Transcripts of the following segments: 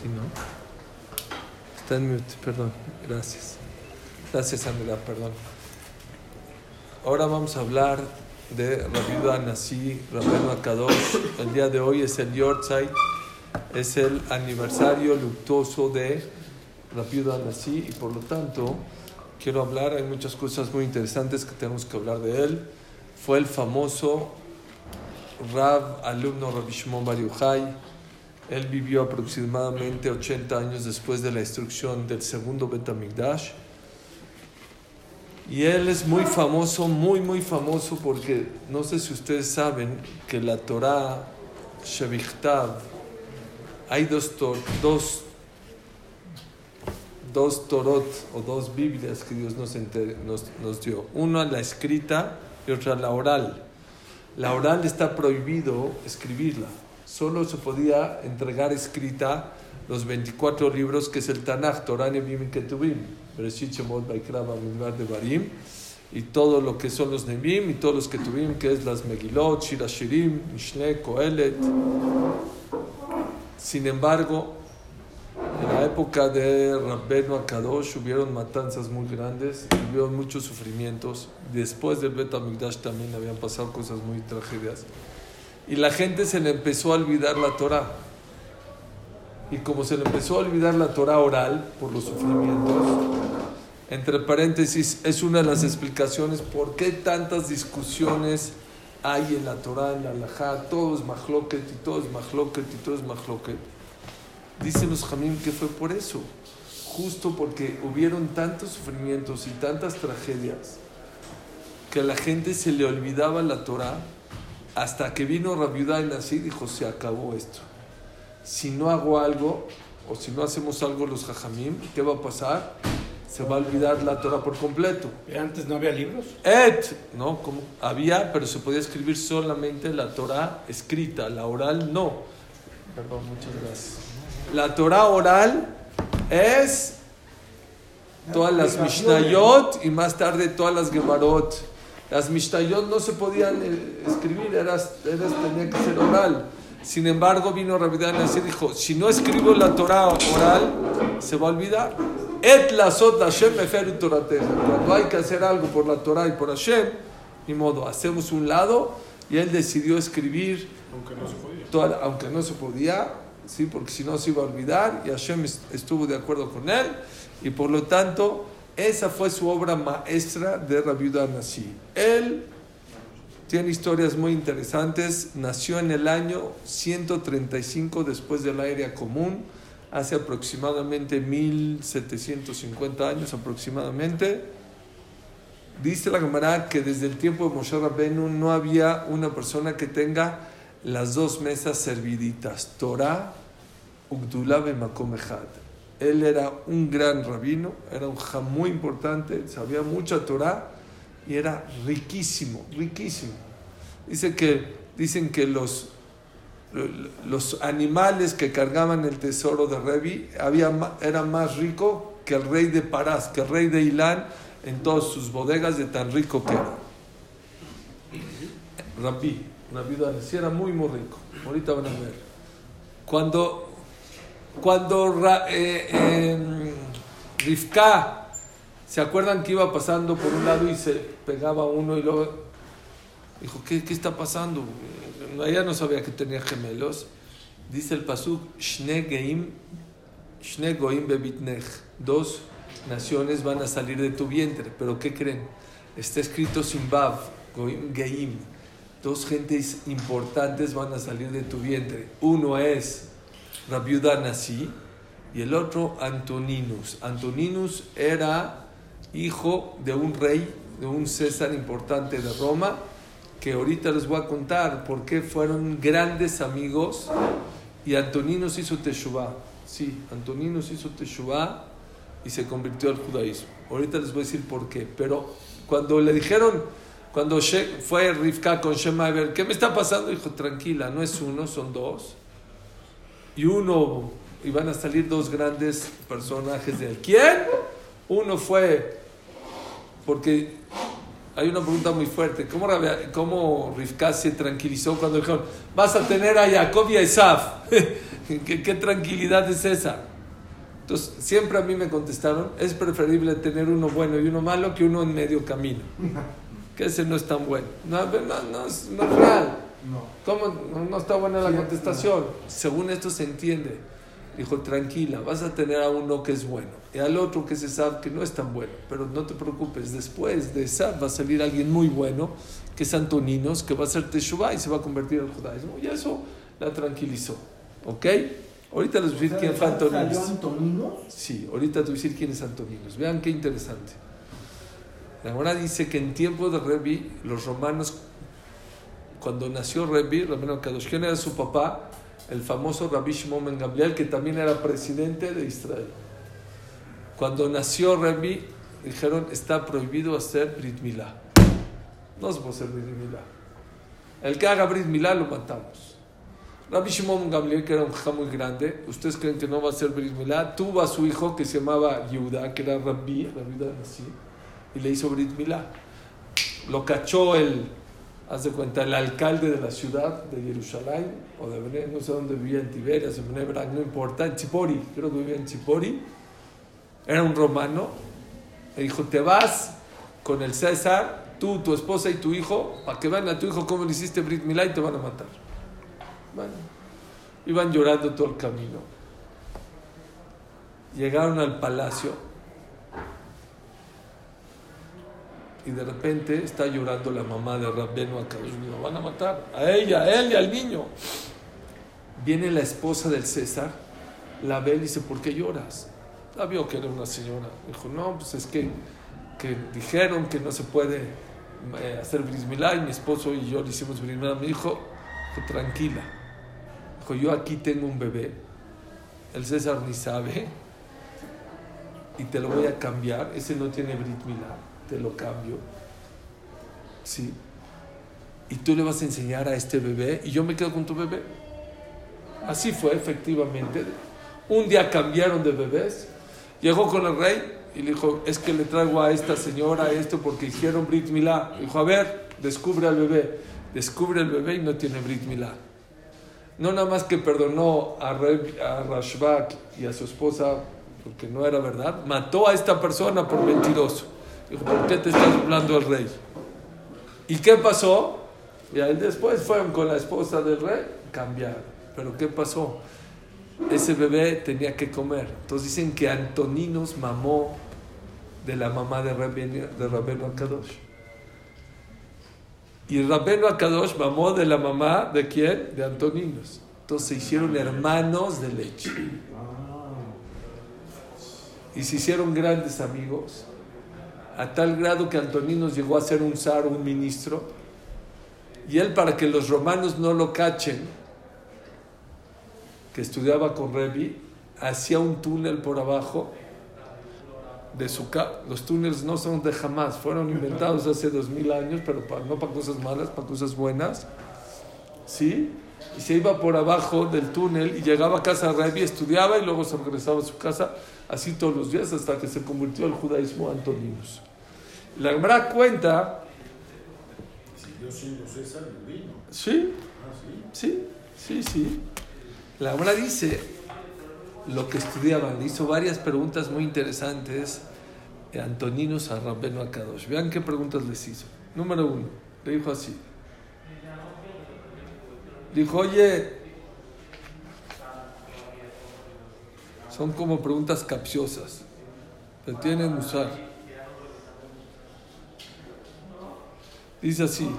Sí, ¿no? Está en mute, perdón. Gracias. Gracias, Andrea, perdón. Ahora vamos a hablar de Rabiuda Nasi, Rabenu Akadosh. El día de hoy es el Yortzeit, es el aniversario luctuoso de Rabiuda Nasi y por lo tanto quiero hablar, hay muchas cosas muy interesantes que tenemos que hablar de él. Fue el famoso Rab, alumno Rabbi Shimon Bar. Él vivió aproximadamente 80 años después de la destrucción del segundo Betamigdash. Y él es muy famoso, muy, muy famoso porque no sé si ustedes saben que la Torah Shevichtav, hay dos, dos, dos Torot o dos Biblias que Dios nos, nos, nos dio. Una la escrita y otra la oral. La oral está prohibido escribirla. Solo se podía entregar escrita los 24 libros que es el Tanakh, Torah, Nebim Bereshit, Shemot, y todo lo que son los Nebim y todos los Ketubim, que es las Megilot, Shira Shirim, Mishle, Kohelet. Sin embargo, en la época de Rabbenu Akadosh hubieron matanzas muy grandes, hubieron muchos sufrimientos. Después del Bet también habían pasado cosas muy tragedias. Y la gente se le empezó a olvidar la Torah. Y como se le empezó a olvidar la Torah oral por los sufrimientos, entre paréntesis, es una de las explicaciones por qué tantas discusiones hay en la Torah, en la Halajá, todo es mahloket y todo es mahloket y todo es mahloket. Dicen los jamim que fue por eso, justo porque hubieron tantos sufrimientos y tantas tragedias que a la gente se le olvidaba la Torah hasta que vino Rabiudá y así dijo, se acabó esto. Si no hago algo, o si no hacemos algo los jajamim, ¿qué va a pasar? Se va a olvidar la Torah por completo. ¿Pero antes no había libros? Et, ¿no? Como había, pero se podía escribir solamente la Torah escrita, la oral no. Perdón, muchas gracias. La Torah oral es todas las Mishnayot y más tarde todas las Gemarot. Las Mishnayot no se podían escribir, eras, eras, tenía que ser oral. Sin embargo, vino Rabidán y dijo, si no escribo la Torah oral, se va a olvidar. Et la Hashem Cuando hay que hacer algo por la Torah y por Hashem, ni modo, hacemos un lado y él decidió escribir, aunque no se podía, toda, aunque no se podía ¿sí? porque si no se iba a olvidar y Hashem estuvo de acuerdo con él y por lo tanto esa fue su obra maestra de Rabiuda Nasi. Él tiene historias muy interesantes. Nació en el año 135 después de la era común, hace aproximadamente 1750 años aproximadamente. Dice la Gemara que desde el tiempo de Moshe Rabbenu no había una persona que tenga las dos mesas serviditas, Torah, Ugdullah Makom Él era un gran rabino, era un jam muy importante, sabía mucha Torah y era riquísimo, riquísimo. Dice que, dicen que los, los animales que cargaban el tesoro de Revi había, era más rico que el rey de Parás, que el rey de Ilán en todas sus bodegas de tan rico que era. Rabí, Rabí sí era muy, muy rico. Ahorita van a ver. Cuando, cuando eh, eh, ¿se acuerdan que iba pasando por un lado y se pegaba uno y luego dijo, ¿qué, qué está pasando? Ella no sabía que tenía gemelos. Dice el pasuk, Shne Geim, Shne Goim. Dos naciones van a salir de tu vientre. ¿Pero qué creen? Está escrito Simbav, Goim Geim. Dos gentes importantes van a salir de tu vientre. Uno es Rabiuda Nasi y el otro Antoninus. Antoninus era hijo de un rey, de un César importante de Roma, que ahorita les voy a contar por qué fueron grandes amigos y Antoninus hizo Teshuvah. Sí, Antoninus hizo Teshuvah y se convirtió al judaísmo. Ahorita les voy a decir por qué. Pero cuando le dijeron, cuando fue Rivka con Shema ¿qué me está pasando? Dijo, tranquila, no es uno, son dos. Y uno, y van a salir dos grandes personajes de él. ¿Quién? Uno fue, porque hay una pregunta muy fuerte. ¿Cómo, cómo Rivka se tranquilizó cuando dijeron, vas a tener a Jacob y a Isaf? ¿Qué, ¿Qué tranquilidad es esa? Entonces, siempre a mí me contestaron, es preferible tener uno bueno y uno malo que uno en medio camino. Que ese no es tan bueno. No, no, no, es, no es real. No. ¿Cómo? No, está buena la contestación. Según esto se entiende. Dijo, tranquila, vas a tener a uno que es bueno y al otro que se sabe que no es tan bueno. Pero no te preocupes, después de esa va a salir alguien muy bueno, que es Antoninos, que va a ser Teshuvah y se va a convertir al judaísmo. Y eso la tranquilizó. ¿Ok? Ahorita les voy a decir quién fue Antoninos. ¿Salió Antoninos? Sí, ahorita te voy a decir quién es Antoninos. Vean qué interesante. La Gemara dice que en tiempo de Rebi, los romanos, cuando nació Rebi, Rabino Kadosh, ¿quién era su papá? El famoso Rabbi Shimon Ben Gamliel, que también era presidente de Israel. Cuando nació Rebi, dijeron, está prohibido hacer Brit Milá. No se puede hacer Brit Milá. El que haga Brit Milá lo matamos. Rabbi Shimon Gamliel, que era un jajá muy grande, ¿ustedes creen que no va a hacer Brit Milá? Tuvo a su hijo que se llamaba Yehuda, que era Rabbi, Rabbi de Anasí, y le hizo Brit Milá. Lo cachó el, haz de cuenta, el alcalde de la ciudad de Jerusalén, o de Bene, no sé dónde vivía, en Tiberias, en Benebra, no importa, en Chipori, creo que vivía en Chipori, era un romano, le dijo, te vas con el César, tú, tu esposa y tu hijo, para que vean a tu hijo cómo le hiciste Brit Milá y te van a matar. Bueno, iban llorando todo el camino. Llegaron al palacio y de repente está llorando la mamá de Rabbeno Akadosh. Lo van a matar a ella, a él y al niño. Viene la esposa del César, la ve y dice, ¿por qué lloras? La vio que era una señora. Dijo, no, pues es que, que dijeron que no se puede eh, hacer brismilá y mi esposo y yo le hicimos brismilá. Me dijo, dijo, tranquila. Dijo, yo aquí tengo un bebé. El César ni sabe. Y te lo voy a cambiar. Ese no tiene brit milá. Te lo cambio. Sí. Y tú le vas a enseñar a este bebé y yo me quedo con tu bebé. Así fue, efectivamente. Un día cambiaron de bebés. Llegó con el rey y le dijo, es que le traigo a esta señora esto porque hicieron Brit Milá. Dijo, a ver, descubre al bebé. Descubre el bebé y no tiene Brit Milá. No nada más que perdonó a, Re, a Rashbak y a su esposa porque no era verdad, mató a esta persona por mentiroso. Dijo, ¿por qué te estás hablando al rey? ¿Y qué pasó? Y después fueron con la esposa del rey, cambiaron. Pero ¿qué pasó? Ese bebé tenía que comer. Entonces dicen que Antoninos mamó de la mamá de Rabeno, de Rabeno Akadosh. Y Rabeno Akadosh mamó de la mamá de quién? De Antoninos. Entonces se hicieron hermanos de leche. Y se hicieron grandes amigos. A tal grado que Antoninos llegó a ser un zar, un ministro. Y él, para que los romanos no lo cachen, que estudiaba con Revi, hacía un túnel por abajo de su. Los túneles no son de jamás, fueron inventados hace dos mil años, pero no para cosas malas, para cosas buenas. ¿Sí? Y se iba por abajo del túnel y llegaba a casa de Revi, estudiaba y luego se regresaba a su casa, así todos los días, hasta que se convirtió al judaísmo Antoninos. La Gemara cuenta. Siguió siendo César y vino. Sí, Ah, sí, sí. sí, sí. La Gemara dice lo que estudiaban. Le hizo varias preguntas muy interesantes Antoninos a Rabbeno Akadosh. Vean qué preguntas les hizo. Número uno, le dijo así. Dijo, oye, son como preguntas capciosas, pero tienen usar. Dice así.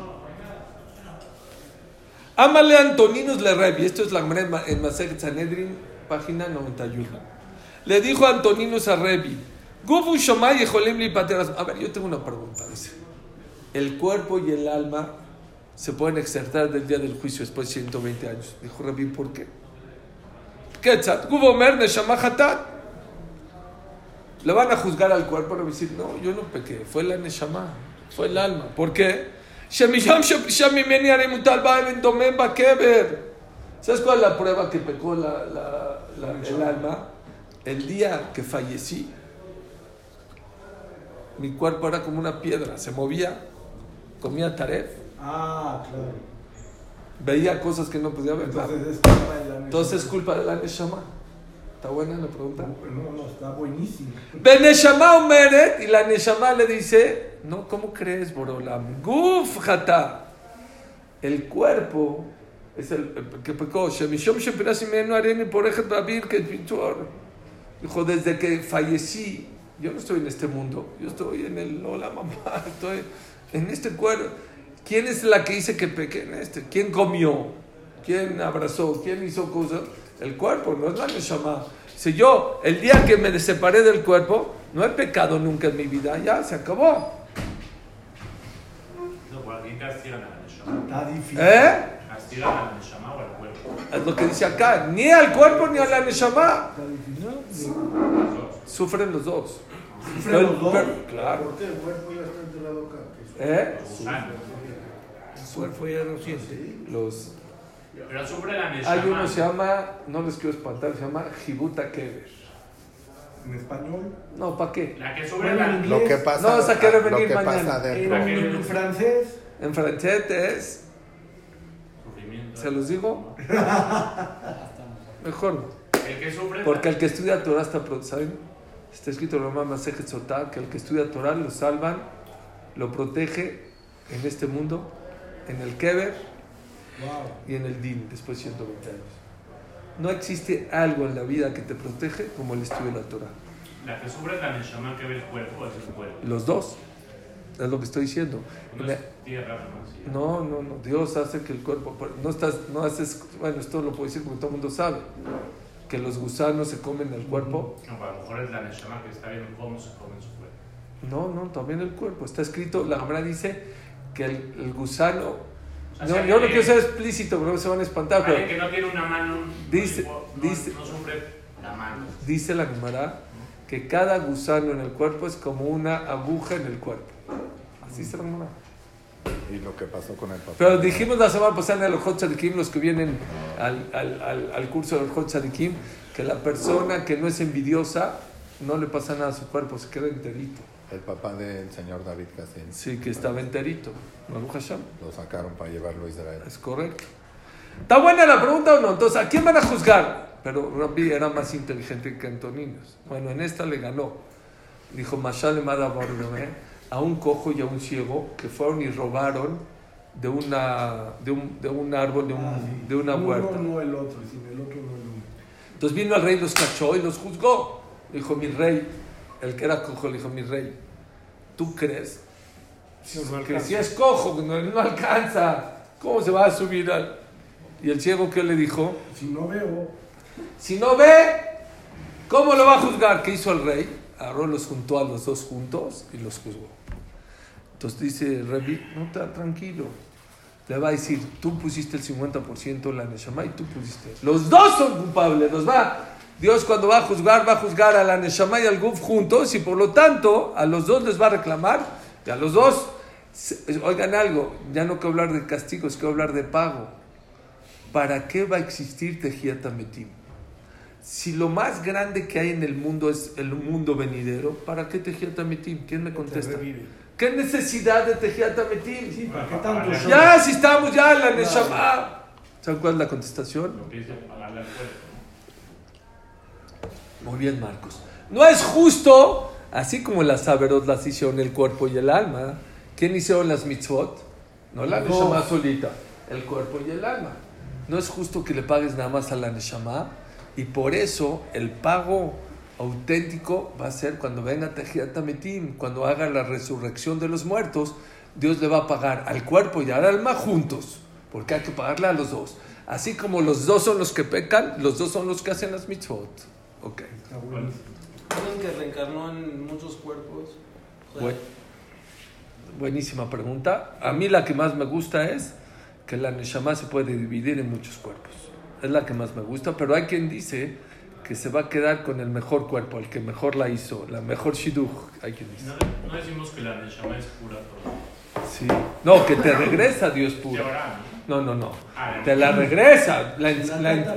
Ámale Antoninos le Revi. Esto es la en Maseret Sanedrin, página 91. Le dijo Antoninos a Revi. Gufu Ejolim li pateras. A ver, yo tengo una pregunta. Dice. El cuerpo y el alma se pueden exertar del día del juicio después de 120 años. Dijo Revi, ¿por qué? ¿Qué tzat? Gufu Mer Neshama Hatat. Le van a juzgar al cuerpo y a no, yo no pequé, fue la Neshama, fue el alma. ¿Por qué? ¿Sabes cuál es la prueba que pecó la, la, la, el alma? El día que fallecí, mi cuerpo era como una piedra, se movía, comía taref. Ah, claro. Veía cosas que no podía ver. Entonces es culpa de la. Entonces es culpa de la neshama. ¿Está buena la pregunta? No, no, está buenísima. Beneshama Omeret y la neshama le dice, no, ¿cómo crees, Borolam? Guf Jata. El cuerpo es el que pecó. Shemishom Shepirasi Menu Areni Porejet Babir que Dijo, desde que fallecí, yo no estoy en este mundo, yo estoy en el Hola mamá, estoy en este cuerpo. ¿Quién es la que dice que pequé en este? ¿Quién comió? ¿Quién abrazó? ¿Quién hizo cosas? El cuerpo, no es la Neshama. Si yo, el día que me separé del cuerpo, no he pecado nunca en mi vida, ya se acabó. Está difícil. ¿Eh? Castigan a la Neshama o al cuerpo. Es lo que dice acá, ni al cuerpo ni a la Neshama. Sufren los dos. Sufren los dos. Pero- claro. ¿Por qué el cuerpo ya está enterrado acá? ¿Qué es? ¿Eh? El cuerpo ya no siente. Los, Pero sufre la Neshama. hay uno se llama, no les quiero espantar, se llama Jibuta Kever. En español. No, ¿para qué? La que sufre Bueno, la... Lo que pasa, No, vas a querer lo venir que mañana. pasa En, adentro. en francés. En francés es, Sufrimiento. ¿se los digo? Mejor. El que sufre... Porque el que estudia Torah está, ¿saben? Está escrito en Ramá Masejet Sotá que el que estudia Torah lo salvan, lo protege en este mundo, en el Kever Wow. y en el Din, después de 120 años. No existe algo en la vida que te protege como el estudio de la Torah. La que sufre la Neshama que ve el cuerpo es el cuerpo. Los dos, es lo que estoy diciendo. No es tierra. No, no, no. Dios hace que el cuerpo. No estás, no haces. Bueno, esto lo puedo decir porque todo el mundo sabe. Que los gusanos se comen el cuerpo. No, pero a lo mejor es la Neshama que está viendo cómo se come su cuerpo. No, no, también el cuerpo. Está escrito, la Gemara dice que el, el gusano. O sea, No, yo no quiero ser explícito, pero se van a espantar. Pero que no tiene una mano... Dice- no, dice- no la mano. dice la Gemara que cada gusano en el cuerpo es como una aguja en el cuerpo. Así se la Gemara. Y lo que pasó con el papá. Pero dijimos la semana pasada en el Hot Tzadikim, los que vienen al, al, al, al curso del Hot Tzadikim, que la persona que no es envidiosa no le pasa nada a su cuerpo, se queda enterito. El papá del señor David Cassin Sí, que estaba enterito. Lo sacaron para llevarlo a Israel. Es correcto. ¿Está buena la pregunta o no? Entonces, ¿a quién van a juzgar? Pero Rabbi era más inteligente que Antoninos. Bueno, en esta le ganó. Dijo, Mashal Mada Barnabé, a un cojo y a un ciego que fueron y robaron de, una, de, un, de un árbol, de, un- Ah, sí. de una Uno huerta. no el otro, sino el otro no el uno. Entonces vino el rey, los cachó y los juzgó. Dijo, mi rey, el que era cojo, le dijo, mi rey, ¿tú crees no que si es cojo, no, no alcanza, ¿cómo se va a subir al...? Y el ciego, ¿qué le dijo? Si no veo, Si no ve, ¿cómo lo va a juzgar? ¿Qué hizo el rey? Agarró, los juntó a los dos juntos y los juzgó. Entonces dice Rebi, no está tranquilo. Le va a decir, tú pusiste el 50% la Neshama y tú pusiste. Los dos son culpables, los va. Dios cuando va a juzgar, va a juzgar a la Neshama y al Guf juntos y por lo tanto a los dos les va a reclamar y a los dos, oigan algo, ya no quiero hablar de castigos, quiero hablar de pago. ¿Para qué va a existir Tejiat Ametim? Si lo más grande que hay en el mundo es el mundo venidero, ¿para qué Tejiat Ametim? ¿Quién me te contesta? revive. ¿Qué necesidad de Tejiat Ametim? Sí, ¿para qué tanto? Ya, si estamos ya en la Neshama. ¿Saben cuál es la contestación? Muy bien, Marcos. No es justo, así como las saberot las hicieron el cuerpo y el alma. ¿Quién hicieron las mitzvot? No la Neshama solita, el cuerpo y el alma. No es justo que le pagues nada más a la Neshama y por eso el pago auténtico va a ser cuando venga Tejiat Ametim, cuando haga la resurrección de los muertos, Dios le va a pagar al cuerpo y al alma juntos, porque hay que pagarle a los dos. Así como los dos son los que pecan, los dos son los que hacen las mitzvot. Ok. Alguien que reencarnó en muchos cuerpos. o sea, Buen- buenísima pregunta. A mí la que más me gusta es que la Neshama se puede dividir en muchos cuerpos. Es la que más me gusta, pero hay quien dice que se va a quedar con el mejor cuerpo, el que mejor la hizo, la mejor shidduch. Hay quien dice. No, no decimos que la Neshama es pura, pero... Sí. No, que te regresa Dios ahora, No, no, no. Ah, Te la regresa. La,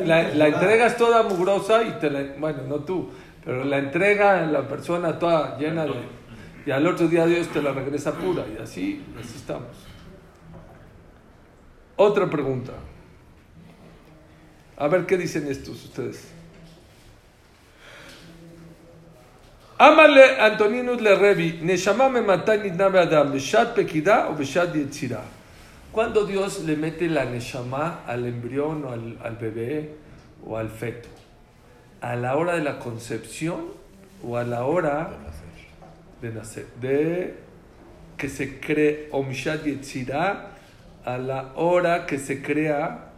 La la- entregas toda mugrosa y te la. Bueno, no tú, pero la entrega la persona toda llena de. Y al otro día Dios te la regresa pura. Y así, así estamos. Otra pregunta. A ver qué dicen estos ustedes. Amale Antoninus le Revi, Neshama me matani nabe Adam, Beshat Pekida o Beshat Yetzira. Cuando Dios le mete la Neshama al embrión o al, al bebé o al feto, a la hora de la concepción o a la hora de nacer, de que se cree Omshat Yetzira a la hora que se crea,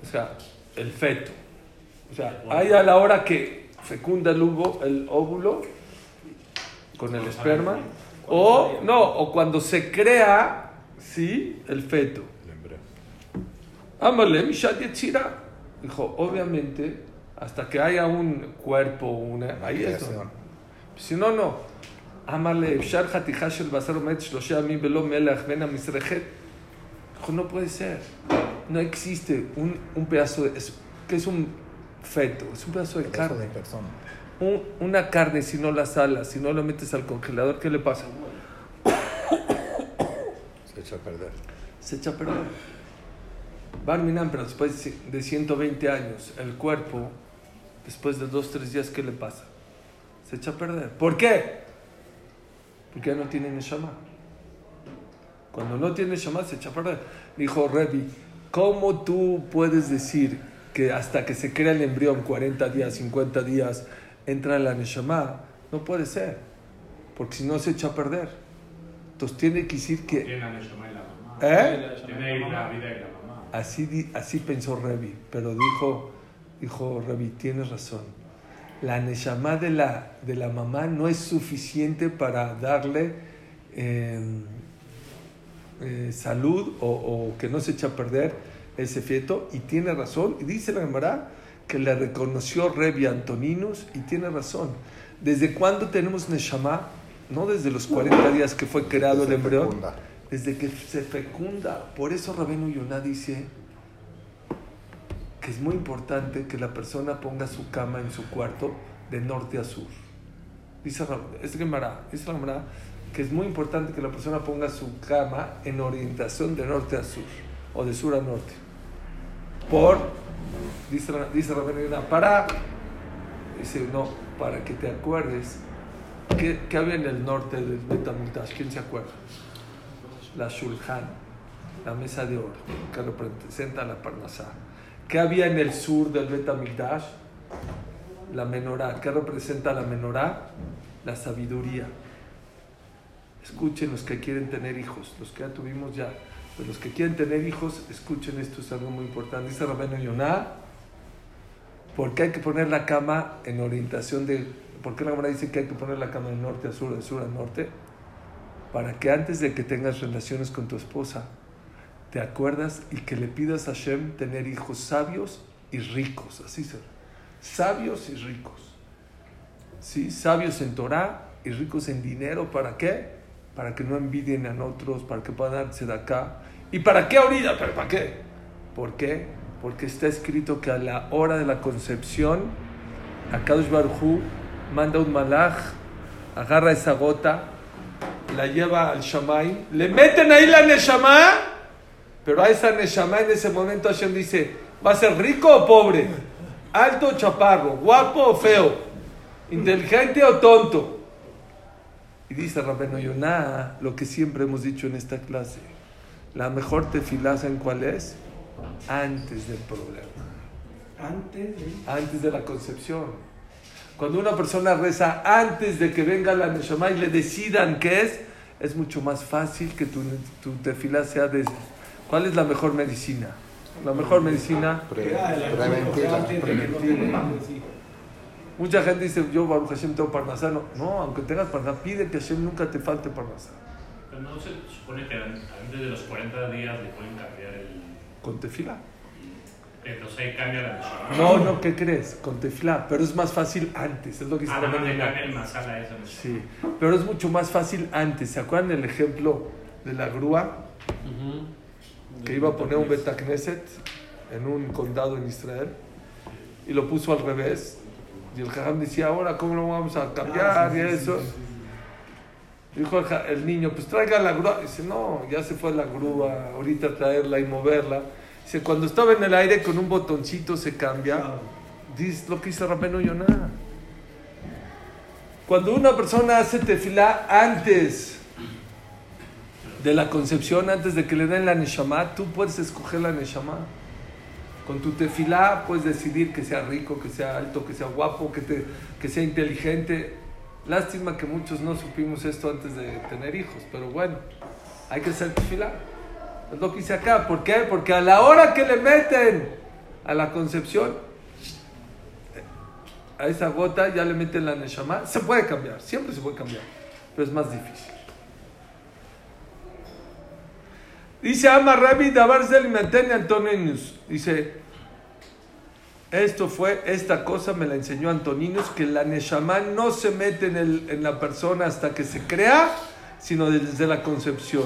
o sea, el feto. O sea, hay a la hora que fecunda el óvulo con el esperma. O, no, o cuando se crea, ¿sí? El feto. Amalem Yetzira. Dijo, obviamente, hasta que haya un cuerpo, una. Ahí es. Si no, no. Amale, Efshar Hatija Shel Basar Omet Shloshe Amim Belo Melach Ben Amisrejet. Dijo, no puede ser. No existe un, un pedazo de. Es, ¿Qué es un feto? Es un pedazo de carne. Persona. Un- una carne, si no la salas, si no la metes al congelador, ¿qué le pasa? Se echa a perder. Se echa a perder. Barminan, pero después de 120 años, el cuerpo, después de 2, 3 días, ¿qué le pasa? Se echa a perder. ¿Por qué? Porque ya no tiene Neshama. Cuando no tiene Neshama, se echa a perder. Dijo Revi, ¿cómo tú puedes decir que hasta que se crea el embrión, 40 días, 50 días, entra la Neshama? No puede ser. Porque si no, se echa a perder. Entonces tiene que decir que... Tiene la Neshama y la mamá. ¿Eh? Tiene la vida y la mamá. Así, así pensó Revi, pero dijo, dijo Revi, tienes razón. La Neshama de la, de la mamá no es suficiente para darle eh, eh, salud o, o que no se eche a perder ese feto. Y tiene razón. Y dice la Gemara que le reconoció Revi Antoninus y tiene razón. ¿Desde cuándo tenemos Neshama? No desde los 40 días que fue creado el embrión fecunda. desde que se fecunda. Por eso Rabenu Yonah dice que es muy importante que la persona ponga su cama en su cuarto de norte a sur. Dice es Gemara, dice Gemara que es muy importante que la persona ponga su cama en orientación de norte a sur o de sur a norte. Por, dice, dice para, dice no, para que te acuerdes que, que había en el norte del Betamikdash. ¿Quién se acuerda? la Shulchan, la mesa de oro, que representa la Parnasá. ¿Qué había en el sur del Betamigdash? La menorá. ¿Qué representa la menorá? La sabiduría. Escuchen los que quieren tener hijos, los que ya tuvimos ya. Pero los que quieren tener hijos, escuchen esto, es algo muy importante. Dice Rabeno Yonah, ¿por qué hay que poner la cama en orientación de... ¿Por qué la Gemara dice que hay que poner la cama de norte a sur, de sur a norte? para que antes de que tengas relaciones con tu esposa, te acuerdas y que le pidas a Hashem tener hijos sabios y ricos, así se sabios y ricos. ¿Sí? Sabios en Torah y ricos en dinero, ¿para qué? Para que no envidien a otros, para que puedan darse de acá. ¿Y para qué ahorita? ¿Pero para qué? ¿Por qué? Porque está escrito que a la hora de la concepción, Akadosh Baruj manda un malaj, agarra esa gota, la lleva al Shamay, le meten ahí la Neshama, pero a esa Neshama en ese momento Hashem dice, ¿va a ser rico o pobre? ¿Alto o chaparro? ¿Guapo o feo? ¿Inteligente o tonto? Y dice Rabeno Yonah, lo que siempre hemos dicho en esta clase, la mejor tefilá, ¿saben cuál es? Antes del problema Antes de... antes de la concepción. Cuando una persona reza antes de que venga la Neshama y le decidan qué es, es mucho más fácil que tu, tu tefilá sea de... ¿Cuál es la mejor medicina? La mejor medicina... Ah, el preventiva. no preventiva. Mucha gente dice, yo Baruch Hashem tengo parnasá. No, no, aunque tengas parnasá, pide que Hashem nunca te falte parnasá. Pero no se supone que an- antes de los 40 días le pueden cambiar el. Con tefilá. Entonces ahí cambia la Neshama. No, no, ¿qué crees? Con tefilá. Pero es más fácil antes, es lo que dice Ah, Rabbeinu le cambia el masala a esa. Sí, pero es mucho más fácil antes. ¿Se acuerdan del ejemplo de la grúa? que iba a poner un Betacneset en un condado en Israel y lo puso al revés. Y el jajam decía, ahora, ¿cómo lo vamos a cambiar? Ah, sí, y eso. sí, sí. Dijo el, niño, pues traiga la grúa. Dice, no, ya se fue la grúa, ahorita traerla y moverla. Dice, cuando estaba en el aire con un botoncito se cambia. Dice lo que dice Rabeno Yonah. Cuando una persona hace tefilá antes de la concepción, antes de que le den la neshama, tú puedes escoger la neshama. Con tu tefilá puedes decidir que sea rico, que sea alto, que sea guapo, que, te, que sea inteligente. Lástima que muchos no supimos esto antes de tener hijos, pero bueno, hay que hacer tefilá. Es lo que hice acá. ¿Por qué? Porque a la hora que le meten a la concepción, a esa gota ya le meten la neshama. Se puede cambiar, siempre se puede cambiar, pero es más difícil. Dice Ama Rabbi Dabar Zelimentene Antoninus. Dice, esto fue, esta cosa me la enseñó Antoninus, que la Neshama no se mete en, el- en la persona hasta que se crea, sino desde la concepción.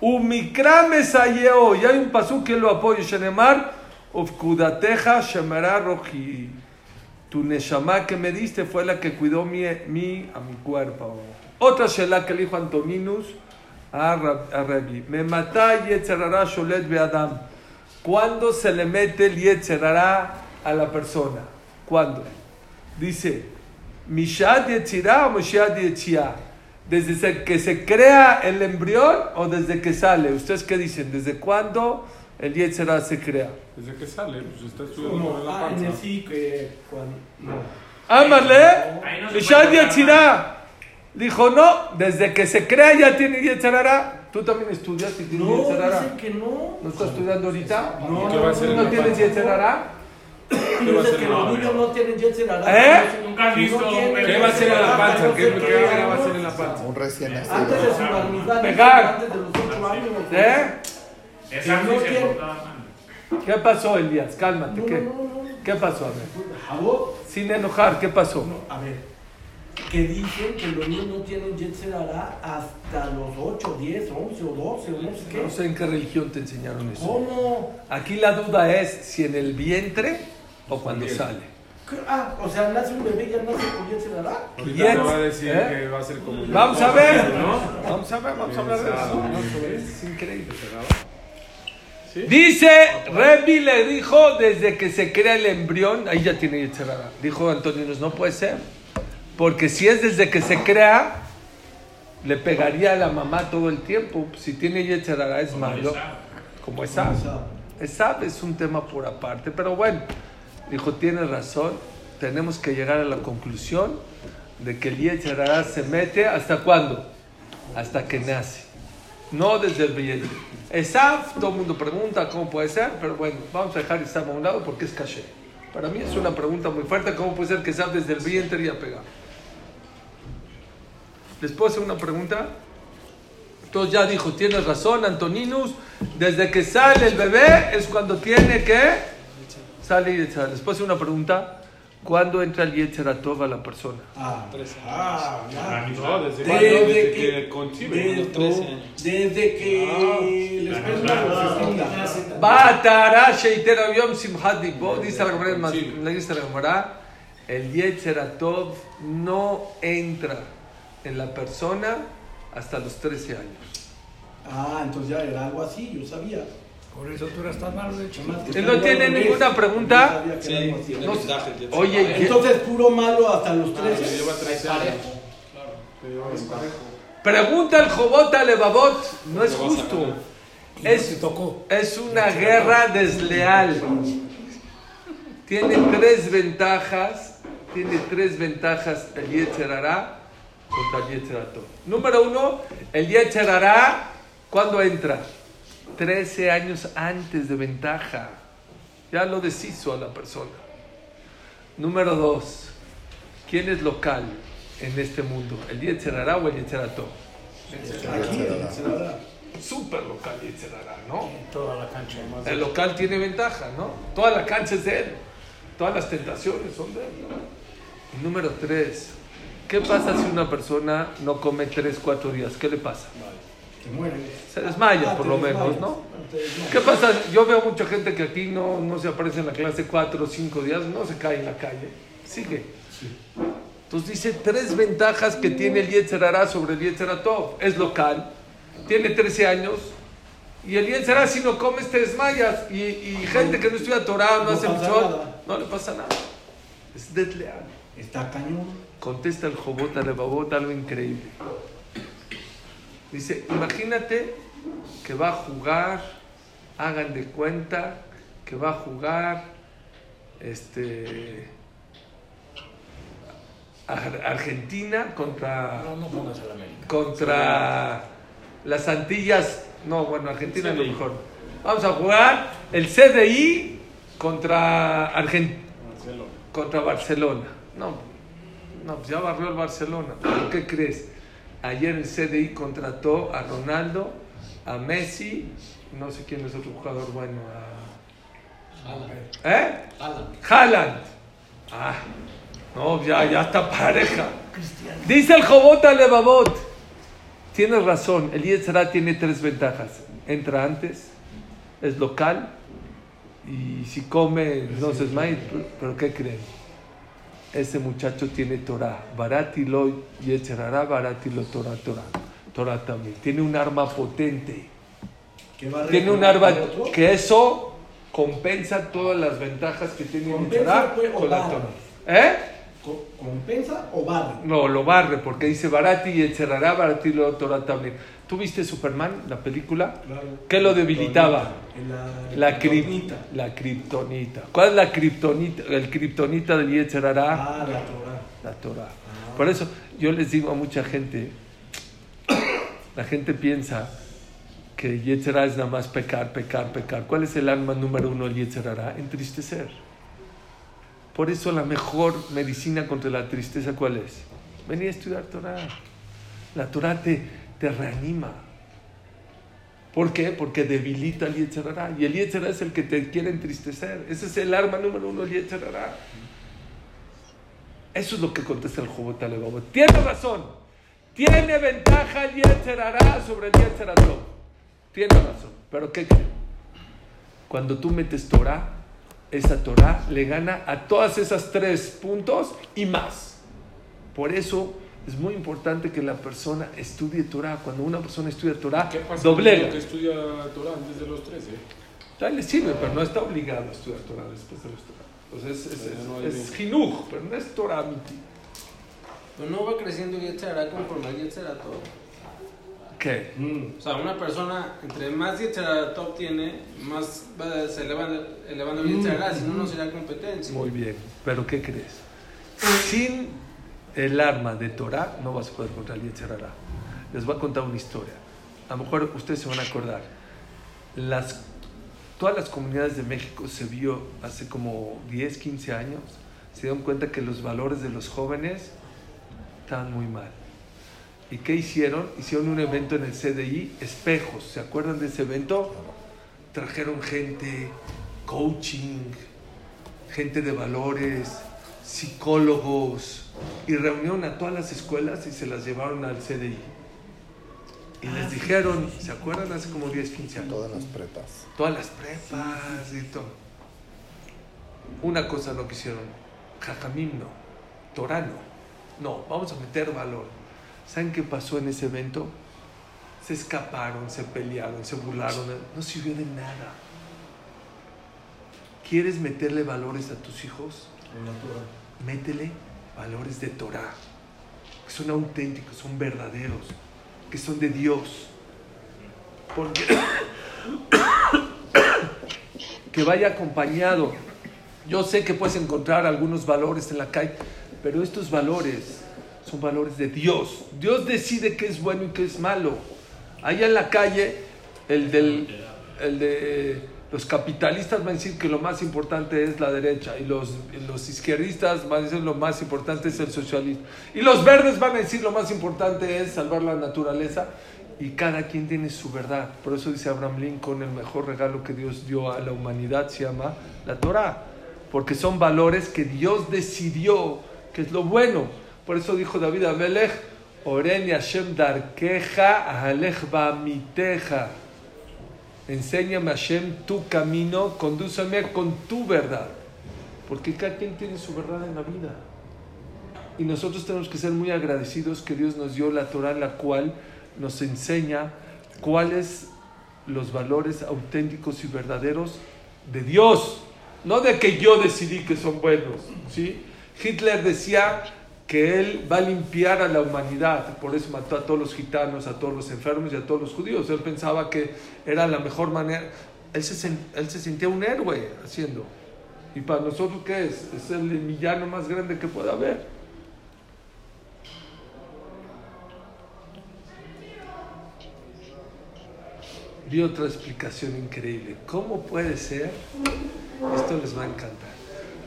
Umikra mesayeo, y hay un pasú que lo apoya, Shenemar, Ufkudateja Shemara Roji. Tu Neshama que me diste fue la que cuidó mi, mi- a mi cuerpo. Otra Shelah que le dijo Antoninus a Rab- a Rabbi. Me mata Yetzerara Sholet Beadam. ¿Cuándo se le mete el Yetzerara a la persona? ¿Cuándo? Dice, Mishad Yetzirah o Mishad Yetzirah. Desde que se crea el embrión o desde que sale. ¿Ustedes qué dicen? ¿Desde cuándo el Yetzerara se crea? Desde que sale, pues está estudiando No, en la ah, en panza. el sí que cuando. No. Ámale, Mishad Yetzirah. Dijo, no, desde que se crea ya tiene Yetzerara. Tú también estudias y tienes No, Yetzerara. dicen que no. ¿No estás estudiando ahorita? No, ¿Qué va a hacer ¿Tú en no tienes? Yetzerara? ¿Qué va a que los niños no tienen jet set ¿Eh? Nunca has visto. ¿Qué va a hacer en la panza? ¿Qué, no va a ¿no? hacer en la panza? Un recién Antes de nacido. su barbaridad, Pegar. antes de los ocho años. ¿Eh? No mal. ¿Qué pasó, Elías? Cálmate. No, ¿Qué, no, no, no. ¿Qué pasó? A ver. ¿Jabó? Sin enojar, ¿qué pasó? No, a ver. Que dicen que los niños no tienen hará hasta los 8, 10, 11 o 12 o no sé qué. No sé en qué religión te enseñaron eso. ¿Cómo? Aquí la duda es si en el vientre o cuando Bien. sale. ¿Qué? Ah, o sea, nace un bebé y ya nace con. Ahorita Yes. me va a decir ¿Eh? que va a ser como... Vamos a ver. ¿No? Vamos a ver, vamos a hablar de eso. Es increíble. ¿Sí? Dice, Revi le dijo desde que se crea el embrión, ahí ya tiene Yetzerara. Dijo Antonio, no puede ser. Porque si es desde que se crea, le pegaría a la mamá todo el tiempo. Si tiene Yetzerara es malo. Como Esab. Esab es un tema por aparte. Pero bueno, dijo, tiene razón. Tenemos que llegar a la conclusión de que el Yetzerara se mete hasta cuándo? Hasta que nace. No desde el vientre. Esaf, todo el mundo pregunta cómo puede ser, pero bueno, vamos a dejar Esaf a un lado porque es caché. Para mí es una pregunta muy fuerte, ¿cómo puede ser que Esaf desde el vientre ya pega? ¿Les puedo hacer una pregunta? Entonces ya dijo, tienes razón, Antoninus, desde que sale el bebé es cuando tiene que salir. ¿Les puedo hacer una pregunta? ¿Cuándo entra el Yetzeratov a la persona? Ah, ah, ya. No, desde, Desde cuándo? Desde que- que concibe. Desde, desde que el esperma se fecunda. Batara sheitera yom simchat libo, dice la Gemara, el Yetzeratov no entra en la persona hasta los 13 años. Ah, entonces ya era algo así, yo sabía. Por eso tú eras tan malo de Él no tiene ninguna pregunta. así. No- oye, ¿qué- Entonces puro malo hasta los Se 13. lleva 13 años. Se lleva pregunta el Jobot Levavot, no es justo. Es, tocó. es una guerra desleal. Tiene tres ventajas. Tiene tres ventajas el Yetzerará contra el. Número uno, el Yetzerará, ¿cuándo entra? 13 años antes de ventaja. Ya lo deshizo a la persona. Número dos, ¿quién es local en este mundo? ¿El Yetzerará o el será. Súper local Yetzerará, ¿no? Toda la cancha. El local tiene ventaja, ¿no? Toda la cancha es de él. Todas las tentaciones son de él. ¿no? Y número tres, ¿qué pasa si una persona no come tres, cuatro días? ¿Qué le pasa? Se desmaya, Ah, por lo menos, desmayas. ¿no? ¿Qué pasa? Yo veo mucha gente que aquí no, no se aparece en la clase cuatro o cinco días, no se cae en la calle, sigue. Entonces dice tres ventajas que tiene el Yetzerará sobre el Yetzeratov. Es local, tiene 13 años, Y el Yetzerá, si no comes, te desmayas. Y, y gente que no estudia Torah, no, hace nada. no le pasa nada. Es desleal. Está cañón. Contesta el Jobot Alevabot algo increíble. Dice, imagínate que va a jugar, hagan de cuenta que va a jugar este Ar- Argentina contra No, no pongas a la América. contra las Antillas. No, bueno, Argentina es lo mejor. Vamos a jugar el CDI contra Argentina Marcelo. contra Barcelona. No, no, pues ya barrió el Barcelona. ¿Pero qué crees? Ayer el CDI contrató a Ronaldo, a Messi, no sé quién es otro jugador bueno, a... ¿Eh? Haaland. Ah, no, ya, ya está pareja. Dice el Jobot Levavot. Tienes razón, el Yetzirah tiene tres ventajas. Entra antes, es local, y si come no se desmaya. Pero ¿qué creen? Ese muchacho tiene Torah. Barati lo Yetzirah, Barati lo Torah, Torah. Torah también. Tiene un arma potente. Que va a Tiene un arma que eso compensa todas las ventajas que tiene Yetzirah pues, con la. Torah. ¿Eh? Co- ¿Compensa o barre? No, lo barre porque dice Barati y Yetzirah, Barati lo Torah también. ¿Tú viste Superman, la película? Claro. ¿Qué lo debilitaba? La, la, kriptonita. la kriptonita. ¿Cuál es la kriptonita? El kriptonita del Yetzirah, Ah, la Torah. la Torah. Por eso yo les digo a mucha gente, la gente piensa que Yetzirah es nada más pecar, pecar, pecar. ¿Cuál es el alma número uno del Yetzirah? Entristecer. Por eso la mejor medicina contra la tristeza, ¿cuál es? Venir a estudiar Torah. La Torah te, te reanima. ¿Por qué? Porque debilita el Yetzirah. Y el Yetzirah es el que te quiere entristecer. Ese es el arma número uno del Yetzirah. Eso es lo que contesta el Jobot Alevabot. Tiene razón. Tiene ventaja el Yetzirah sobre el Yetzirah Tov. Tiene razón. Pero ¿qué creen? Cuando tú metes Torah, esa Torah le gana a todas esas tres puntos y más. Por eso es muy importante que la persona estudie Torah. Cuando una persona estudia Torah, ¿Qué pasa doblega. que estudia Torah antes de los 13? Ya le sirve, pero no está obligado a estudiar Torah después de los Torah. Entonces es, es, no es bien. jinuj, pero no es Torah miti. Pero no va creciendo Yetzirah conforme el Yetzirah todo. ¿Qué? Mm. O sea, una persona, entre más top tiene, más va se elevando, elevando el Yetzirah, si no, no será competencia. Muy bien, pero ¿qué crees? Sin el arma de Torah no vas a poder contra el Yetzirah. Les voy a contar una historia. A lo mejor ustedes se van a acordar. Las, todas las comunidades de México se vio hace como 10, 15 años, se dieron cuenta que los valores de los jóvenes estaban muy mal. ¿Y qué hicieron? Hicieron un evento en el CDI, espejos. ¿Se acuerdan de ese evento? Trajeron gente, coaching, gente de valores, psicólogos, y reunieron a todas las escuelas y se las llevaron al CDI. Y les dijeron, ¿se acuerdan? Hace como 10, 15 años. Todas las prepas. Todas las prepas y todo. Una cosa no quisieron, jajamim no, Torah no. No, vamos a meter valor. ¿Saben qué pasó en ese evento? Se escaparon, se pelearon, se burlaron, no sirvió de nada. ¿Quieres meterle valores a tus hijos? Métele valores de Torah, que son auténticos, son verdaderos, que son de Dios. Porque que vaya acompañado. Yo sé que puedes encontrar algunos valores en la calle, pero estos valores son valores de Dios. Dios decide qué es bueno y qué es malo. Allá en la calle, el, del, el de los capitalistas van a decir que lo más importante es la derecha y los, los izquierdistas van a decir lo más importante es el socialismo. Y los verdes van a decir lo más importante es salvar la naturaleza y cada quien tiene su verdad. Por eso dice Abraham Lincoln, el mejor regalo que Dios dio a la humanidad se llama la Torah, porque son valores que Dios decidió que es lo bueno. Por eso dijo David Amelech, Oren Hashem darkeja ahalech ba'amiteja. Enséñame Hashem tu camino, condúceme con tu verdad. Porque cada quien tiene su verdad en la vida. Y nosotros tenemos que ser muy agradecidos que Dios nos dio la Torah la cual nos enseña cuál es los valores auténticos y verdaderos de Dios, no de que yo decidí que son buenos. ¿sí? Hitler decía que él va a limpiar a la humanidad, por eso mató a todos los gitanos, a todos los enfermos y a todos los judíos. Él pensaba que era la mejor manera. Él se, sentía un héroe haciendo. ¿Y para nosotros qué es? Es el villano más grande que pueda haber. Vi otra explicación increíble. ¿Cómo puede ser? Esto les va a encantar.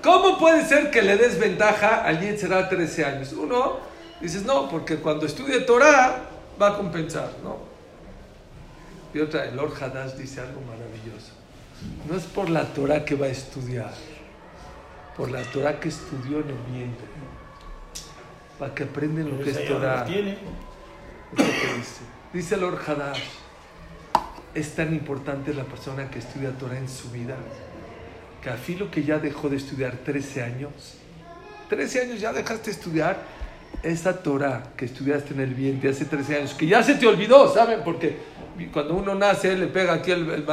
¿Cómo puede ser que le des ventaja al Yetzirah 13 años? Uno, dices, no, porque cuando estudie Torah va a compensar, ¿no? Y otra, el Lord Hadash dice algo maravilloso. No es por la Torah que va a estudiar, por la Torah que estudió en el vientre, para que aprendan lo que es Torah. tiene. Es lo que dice. Dice el Lord Hadash, es tan importante la persona que estudia Torah en su vida, que a filo que ya dejó de estudiar 13 años, 13 años ya dejaste de estudiar esa Torah que estudiaste en el vientre hace 13 años, que ya se te olvidó, ¿saben? Porque cuando uno nace, le pega aquí el, el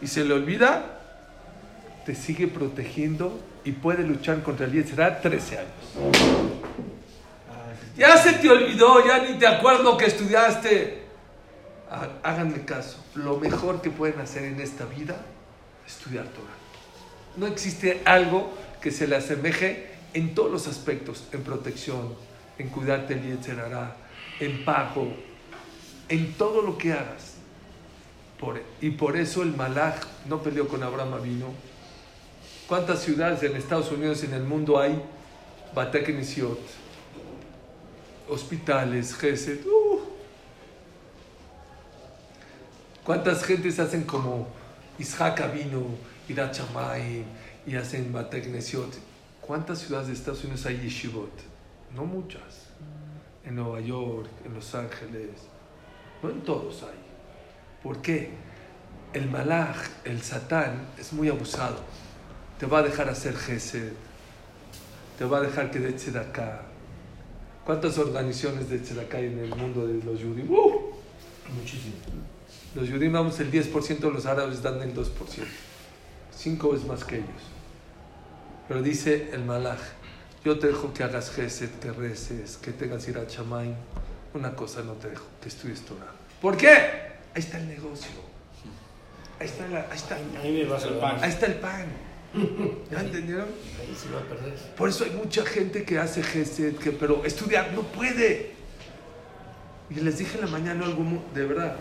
y se le olvida, te sigue protegiendo y puede luchar contra el será 13 años. Ya se te olvidó, ya ni te acuerdo que estudiaste. Há- Háganme caso, lo mejor que pueden hacer en esta vida es estudiar Torah. No existe algo que se le asemeje en todos los aspectos, en protección, en cuidarte el Yetzerará, en pago, en todo lo que hagas. Y por eso el Malach no peleó con Abraham Avino. ¿Cuántas ciudades en Estados Unidos y en el mundo hay? Batek Nisiot, hospitales, Gesed. ¡uh! ¿Cuántas gentes hacen como Isaac Avino, Irat Shamayim, y hacen Batek Nesiot? ¿Cuántas ciudades de Estados Unidos hay yeshivot? No muchas. En Nueva York, en Los Ángeles, no en todos hay. ¿Por qué? El malach, el satán, es muy abusado. Te va a dejar hacer gesed, te va a dejar que de tzedakah. ¿Cuántas organizaciones de tzedakah hay en el mundo de los judíos? ¡Uh! Muchísimo. Los judíos damos el 10%, los árabes dan el 2%. Cinco veces más que ellos. Pero dice el malaj, yo te dejo que hagas gesed, que reces, que tengas ir a chamay. Una cosa no te dejo, que estudies Torah. ¿Por qué? Ahí está el negocio. Ahí está, la- ahí está, Ahí me El pan. ahí está el pan. ¿Ya entendieron? Ahí sí va a perder. Por eso hay mucha gente que hace gesed, que, pero estudiar no puede. Y les dije en la mañana algo de verdad.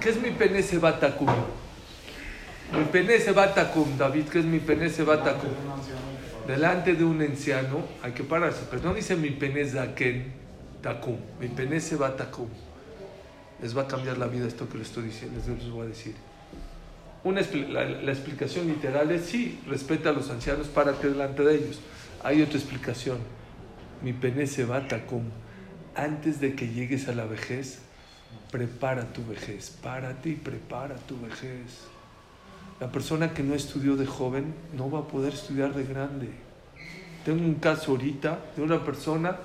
¿Qué es mi pene sebatacum? Mi pene sebatacum, David, ¿qué es mi pene sebatacum? Delante de un anciano hay que pararse, pero no dice mi pene zaken takum, mi pene sebatacum. Les va a cambiar la vida esto que les estoy diciendo, les voy a decir. Una la explicación literal es sí, respeta a los ancianos, párate delante de ellos. Hay otra explicación. Mi pene se va tacum. Antes de que llegues a la vejez, prepara tu vejez. Párate y prepara tu vejez. La persona que no estudió de joven no va a poder estudiar de grande. Tengo un caso ahorita de una persona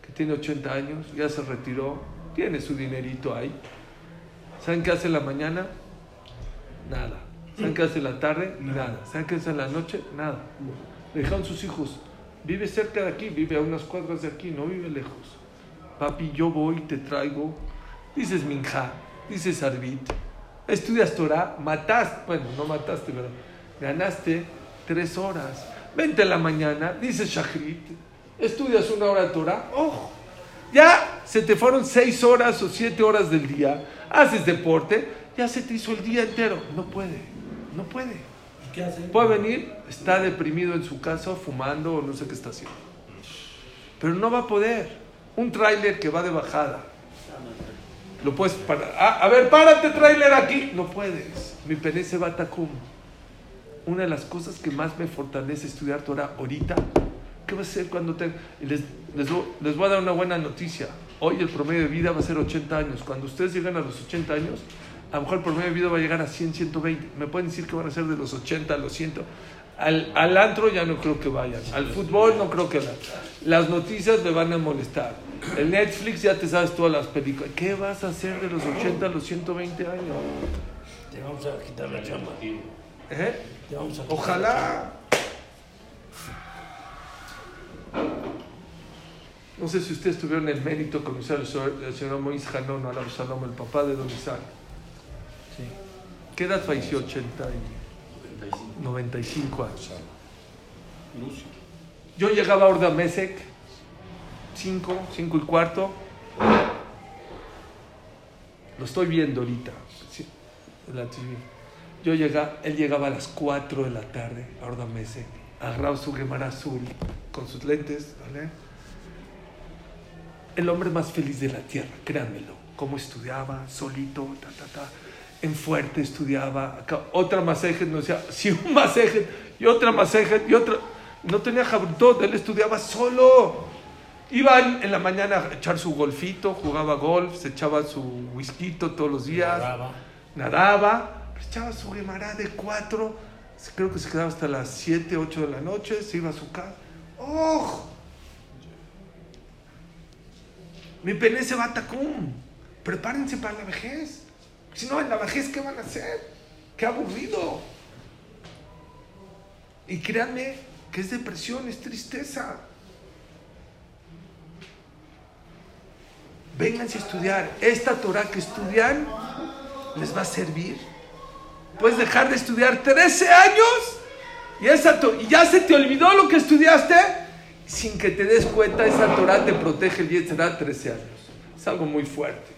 que tiene 80 años, ya se retiró, tiene su dinerito ahí. ¿Saben qué hace en la mañana? Nada. ¿Saben qué hace en la tarde? Nada. ¿Saben qué hace en la noche? Nada. Le dijeron sus hijos, vive cerca de aquí, vive a unas cuadras de aquí, no vive lejos. Papi, yo voy, te traigo. Dices Minja, dices Arbit. Estudias Torah, mataste, bueno, no mataste, pero ganaste tres horas. Vente en la mañana, dices Shachrit, estudias una hora de Torah, ¡ojo! Ya se te fueron seis horas o siete horas del día, haces deporte, ya se te hizo el día entero. No puede, no puede. ¿Y qué hacen? Puede venir, está deprimido en su casa, fumando o no sé qué está haciendo. Pero no va a poder. Un tráiler que va de bajada. Lo puedes parar. Ah, a ver, párate, tráiler aquí. No puedes. Mi pene se va a Tacum. Una de las cosas que más me fortalece estudiar Torah ahorita, ¿qué va a ser cuando te... Les, les, les voy a dar una buena noticia. Hoy el promedio de vida va a ser 80 años. Cuando ustedes llegan a los 80 años, a lo mejor el promedio de vida va a llegar a 100, 120. Me pueden decir que van a ser de los 80 a los 100. Al, al antro ya no creo que vayan. Al fútbol no creo que vayan. Las noticias me van a molestar. El Netflix ya te sabes todas las películas. ¿Qué vas a hacer de los 80 a los 120 años? Te vamos a quitar la chamba. ¿Eh? Te vamos a quitar la Ojalá. No sé si ustedes tuvieron el mérito conocer al señor- Moisés Hanón, al Shalom, el papá de Don Isaac. Sí. ¿Qué edad falleció? 80 y 95 años. Yo llegaba a Orda Mesec, 5, 5 y cuarto. Lo estoy viendo ahorita. sí, en la TV. Yo llegaba, él llegaba a las 4 de la tarde a Orda Mesec, agarraba su Gemara azul con sus lentes, ¿vale? El hombre más feliz de la tierra, créanmelo. Cómo estudiaba, solito, ta, ta, ta. En fuerte estudiaba. Acá, otra masaje, no decía, sí, un masaje, y otra masaje, y otra. No tenía jabrutón, él estudiaba solo. Iba en, en la mañana a echar su golfito, jugaba golf, se echaba su whisky todos los días, Nadaba. nadaba, pero echaba su gemará de cuatro, creo que se quedaba hasta las 7, 8 de la noche, se iba a su casa. ¡Oh! Mi pene se va a Tacum. Prepárense para la vejez. Si no, en la vejez, ¿qué van a hacer? ¡Qué aburrido! Y créanme que es depresión, es tristeza. Vénganse a estudiar. Esta Torah que estudian les va a servir. Puedes dejar de estudiar 13 años y, esa ya se te olvidó lo que estudiaste. Sin que te des cuenta, esa Torah te protege el Yetzirah 13 años. Es algo muy fuerte.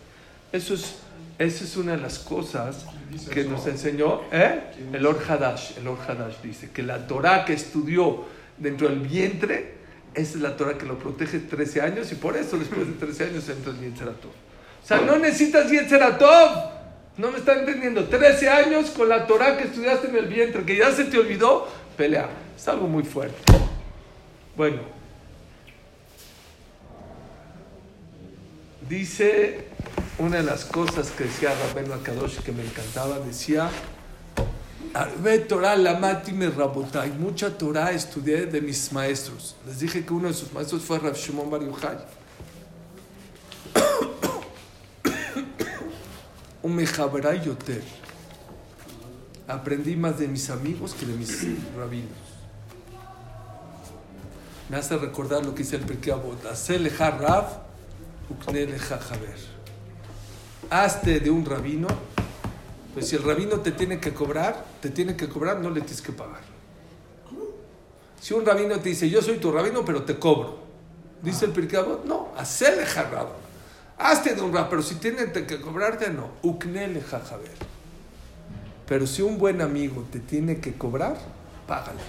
Eso es, eso es una de las cosas que nos enseñó ¿eh? el Or Hadash. El Or Hadash dice que la Torah que estudió dentro del vientre, esa es la Torah que lo protege 13 años y por eso después de 13 años entra el Yetzeratov. O sea, no necesitas Yetzeratov. No me está entendiendo. 13 años con la Torah que estudiaste en el vientre, que ya se te olvidó, pelea. Es algo muy fuerte. Bueno. Dice una de las cosas que decía Rabben Akadosh que me encantaba, decía, Arbe Torah lamati me rabotai. Mucha Torah estudié de mis maestros. Les dije que uno de sus maestros fue Rav Shimon Bar Yochai. Yoter. Aprendí más de mis amigos que de mis rabinos. Me hace recordar lo que dice el Pirkei Avot. Rav, ukne. Hazte de un rabino pues si el rabino te tiene que cobrar, te tiene que cobrar, no le tienes que pagar. Si un rabino te dice, yo soy tu rabino, pero te cobro. Dice el Pirkei Avot, no, hacerle jarrado. Hazte de un rab, pero si tiene que cobrarte, no. Uknele jajaber. Pero si un buen amigo te tiene que cobrar, págale.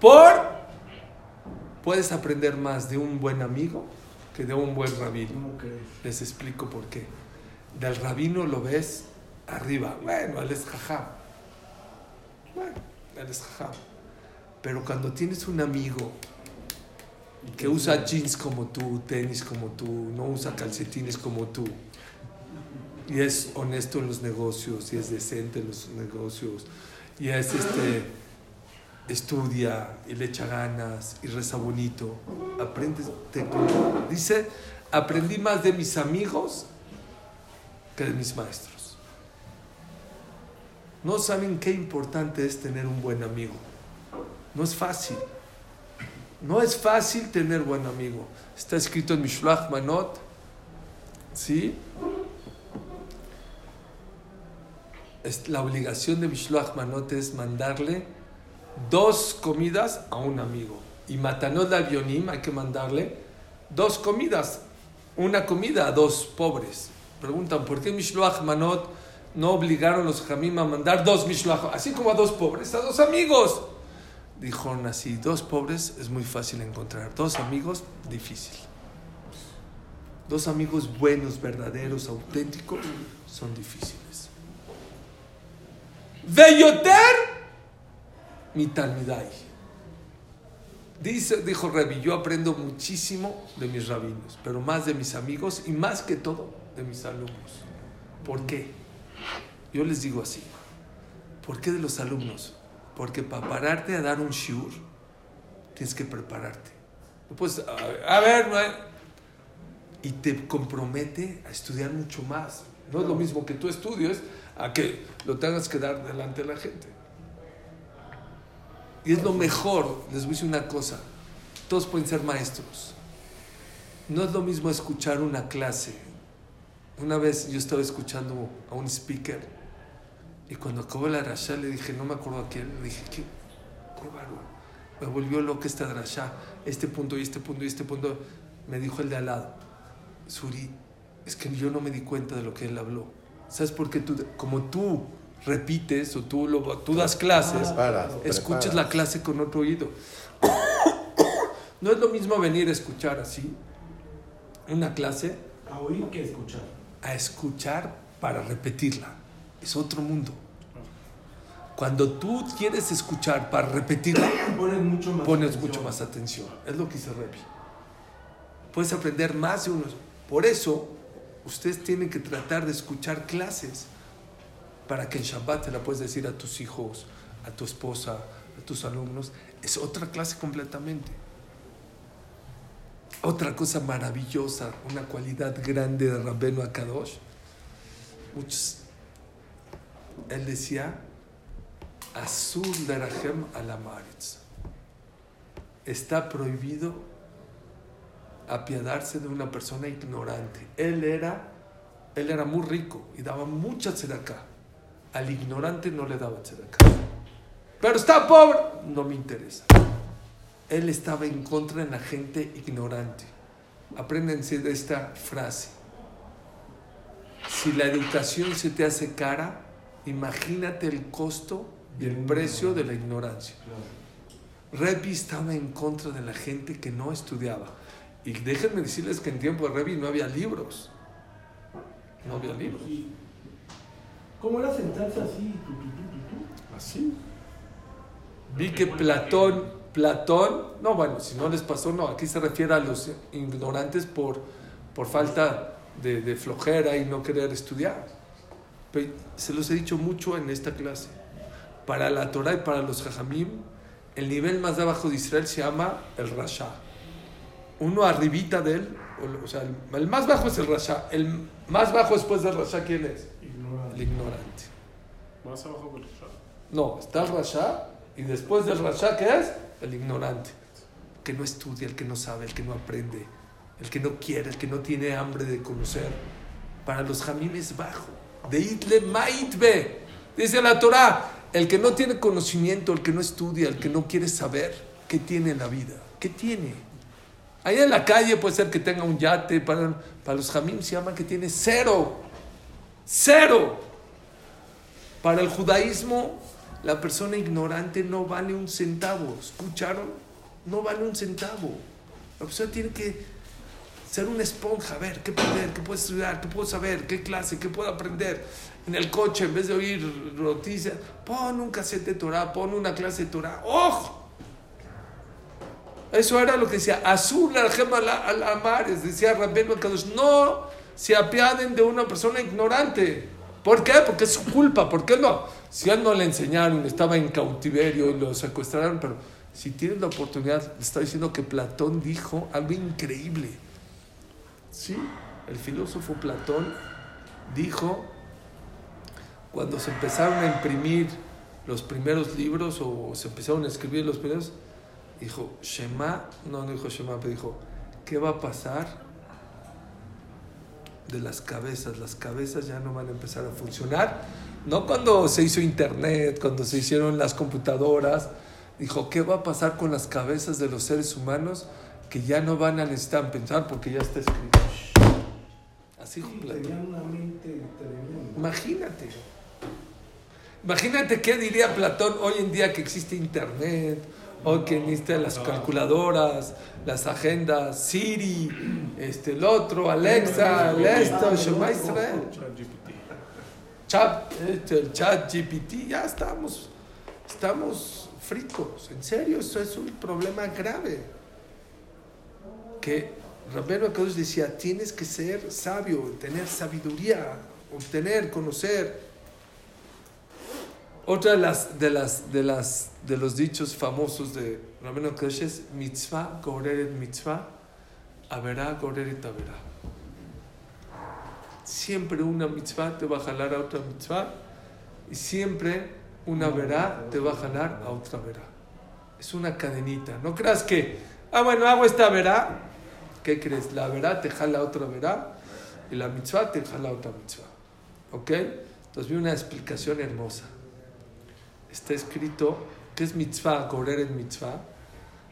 Por, puedes aprender más de un buen amigo que de un buen rabino. Les explico por qué. Del rabino lo ves arriba. Bueno, él es jajam. Bueno, él es jajam. Pero cuando tienes un amigo que usa jeans como tú, tenis como tú, no usa calcetines como tú, y es honesto en los negocios, y es decente en los negocios, y es este, estudia, y le echa ganas, y reza bonito, aprendes, te- dice, aprendí más de mis amigos que de mis maestros. No saben qué importante es tener un buen amigo. No es fácil. No es fácil tener buen amigo. Está escrito en Mishloach Manot. ¿Sí? Es, la obligación de Mishloach Manot es mandarle dos comidas a un amigo. Y Matanot la Bionim hay que mandarle dos comidas. Una comida a dos pobres. Preguntan, ¿por qué Mishloach Manot no obligaron los Jamim a mandar dos Mishloach? Así como a dos pobres, a dos amigos. Dijeron así, dos pobres es muy fácil encontrar, dos amigos difícil. Dos amigos buenos, verdaderos, auténticos, son difíciles. Veyoter, mi talmidai. Dice, dijo Revi, yo aprendo muchísimo de mis rabinos, pero más de mis amigos y más que todo de mis alumnos. ¿Por qué? Yo les digo así. ¿Por qué de los alumnos? Porque para pararte a dar un shiur, tienes que prepararte. No puedes, a, ver, no y te compromete a estudiar mucho más. No es lo mismo que tú estudies a que lo tengas que dar delante de la gente. Y es lo mejor, les voy a decir una cosa, todos pueden ser maestros. No es lo mismo escuchar una clase. Una vez yo estaba escuchando a un speaker y cuando acabó la rasha le dije, no me acuerdo a quién, le dije, qué, bárbaro. Me volvió loco esta rasha, este punto y este punto y este punto. Me dijo el de al lado, Suri, es que yo no me di cuenta de lo que él habló. ¿Sabes por qué tú, como tú repites o tú, lo, tú das clases, Preparas, escuches preparas. la clase con otro oído? No es lo mismo venir a escuchar así una clase A oír que escuchar. a escuchar para repetirla. Es otro mundo. Cuando tú quieres escuchar para repetirla, Pones mucho más. pones atención. mucho más atención. Es lo que dice Revi. Puedes aprender más de uno. Por eso, ustedes tienen que tratar de escuchar clases para que en Shabbat te la puedes decir a tus hijos, a tu esposa, a tus alumnos. Es otra clase completamente. Otra cosa maravillosa, una cualidad grande de Rabbenu Akadosh. Muchos, él decía, Azul Darajem Alamaritz está prohibido apiadarse de una persona ignorante. Él era, él era muy rico y daba mucha tzedakah. Al ignorante no le daba tzedakah. Pero está pobre, no me interesa. Él estaba en contra de la gente ignorante. Apréndense de esta frase. Si la educación se te hace cara, imagínate el costo y el precio de la ignorancia. Revi estaba en contra de la gente que no estudiaba. Y déjenme decirles que en tiempo de Revi no había libros. No había libros. ¿Cómo era sentarse así? Tu, tu, tu? Así. Vi que Platón, Platón, no, bueno, si no les pasó, no, aquí se refiere a los ignorantes por, por falta de, de flojera y no querer estudiar. Pero se los he dicho mucho en esta clase. Para la Torah y para los Jajamim, el nivel más de abajo de Israel se llama el Rasha. Uno arribita de él, o- sea, el, el más bajo es el Rasha. El más bajo después del Rasha, ¿quién es? El Ignorante. Más abajo del Shah. No, está el Rasha y después del Rasha, ¿qué es? El ignorante. El que no estudia, el que no sabe, el que no aprende, el que no quiere, el que no tiene hambre de conocer. Para los Jamim es bajo. De itle maitbe. Dice la Torah, el que no tiene conocimiento, el que no estudia, el que no quiere saber, ¿qué tiene en la vida? ¿Qué tiene? Allá en la calle puede ser que tenga un yate, para, para los Jamim se llama que tiene cero. Cero. Para el judaísmo, la persona ignorante no vale un centavo. ¿Escucharon? No vale un centavo. La persona tiene que ser una esponja, a ver, ¿qué aprender? ¿Qué puedo estudiar? ¿Qué puedo saber? ¿Qué clase? ¿Qué puedo aprender? En el coche, en vez de oír noticias, pon un cassette de Torah, pon una clase de Torah. ¡Oh! Eso era lo que decía, Azul al amares, decía Rabbeinu Kadosh, no se apiaden de una persona ignorante. ¿Por qué? Porque es su culpa. ¿Por qué no? Si a él no le enseñaron, estaba en cautiverio y lo secuestraron, pero si tienes la oportunidad, está diciendo que Platón dijo algo increíble. Sí, el filósofo Platón dijo, cuando se empezaron a imprimir los primeros libros o se empezaron a escribir los primeros, dijo, Shema, no, no dijo Shema, pero dijo, ¿qué va a pasar de las cabezas? Las cabezas ya no van a empezar a funcionar. No cuando se hizo internet, cuando se hicieron las computadoras, dijo, ¿qué va a pasar con las cabezas de los seres humanos que ya no van a necesitar pensar porque ya está escrito? Así tremenda. Imagínate. Imagínate qué diría Platón hoy en día que existe internet, hoy que las calculadoras, las agendas, Siri, este, el otro, Alexa, esto, Shema Israel, chat, este, el chat GPT, ya estamos, estamos fricos. En serio, eso es un problema grave. Que Rabbeinu Akadosh decía, tienes que ser sabio, tener sabiduría, obtener, conocer. Otra de las de las de las de los dichos famosos de Rabbeinu Akadosh es mitzvah goreret mitzvah, averá goreret averá. siempre una mitzvah te va a jalar a otra mitzvah y siempre una verá te va a jalar a otra verá. Es una cadenita. No creas que, ah, bueno, hago esta verá. ¿Qué crees? La verá te jala a otra verá y la mitzvah te jala a otra mitzvah. ¿Ok? Entonces vi una explicación hermosa. Está escrito, ¿qué es mitzvah? Correr en mitzvah.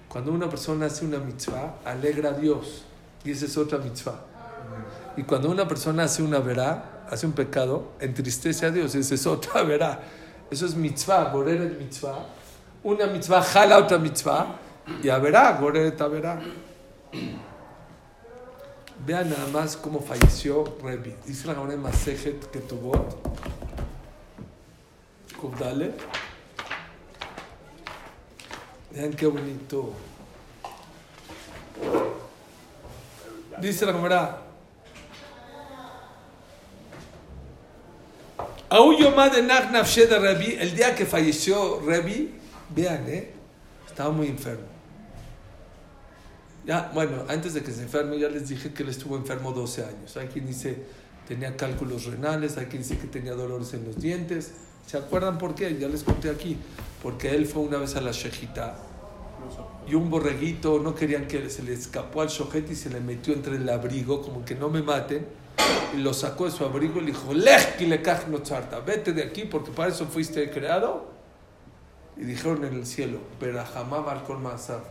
Cuando una persona hace una mitzvah, alegra a Dios. Y esa es otra mitzvah. Y cuando una persona hace una verá, hace un pecado, entristece a Dios. Esa es otra verá. Eso es mitzvah, gorer es mitzvah. Una mitzvah jala otra mitzvah. Y a verá, gorer verá. Vean nada más cómo falleció Rebi. Dice la Gemara Masejet que tuvo. Dale. Vean qué bonito. Dice la Gemara. El día que falleció Rebi, vean, ¿eh? Estaba muy enfermo. Ya, bueno, antes de que se enferme, ya les dije que él estuvo enfermo 12 años. Hay quien dice tenía cálculos renales, hay quien dice que tenía dolores en los dientes. ¿Se acuerdan por qué? Ya les conté aquí. Porque él fue una vez a la Shejita y un borreguito, no querían que se le escapó al shojete y se le metió entre el abrigo, como que no me maten. Y lo sacó de su abrigo y le dijo, Lej le no charta, vete de aquí porque para eso fuiste creado. Y dijeron en el cielo, pero jamás con Mazar,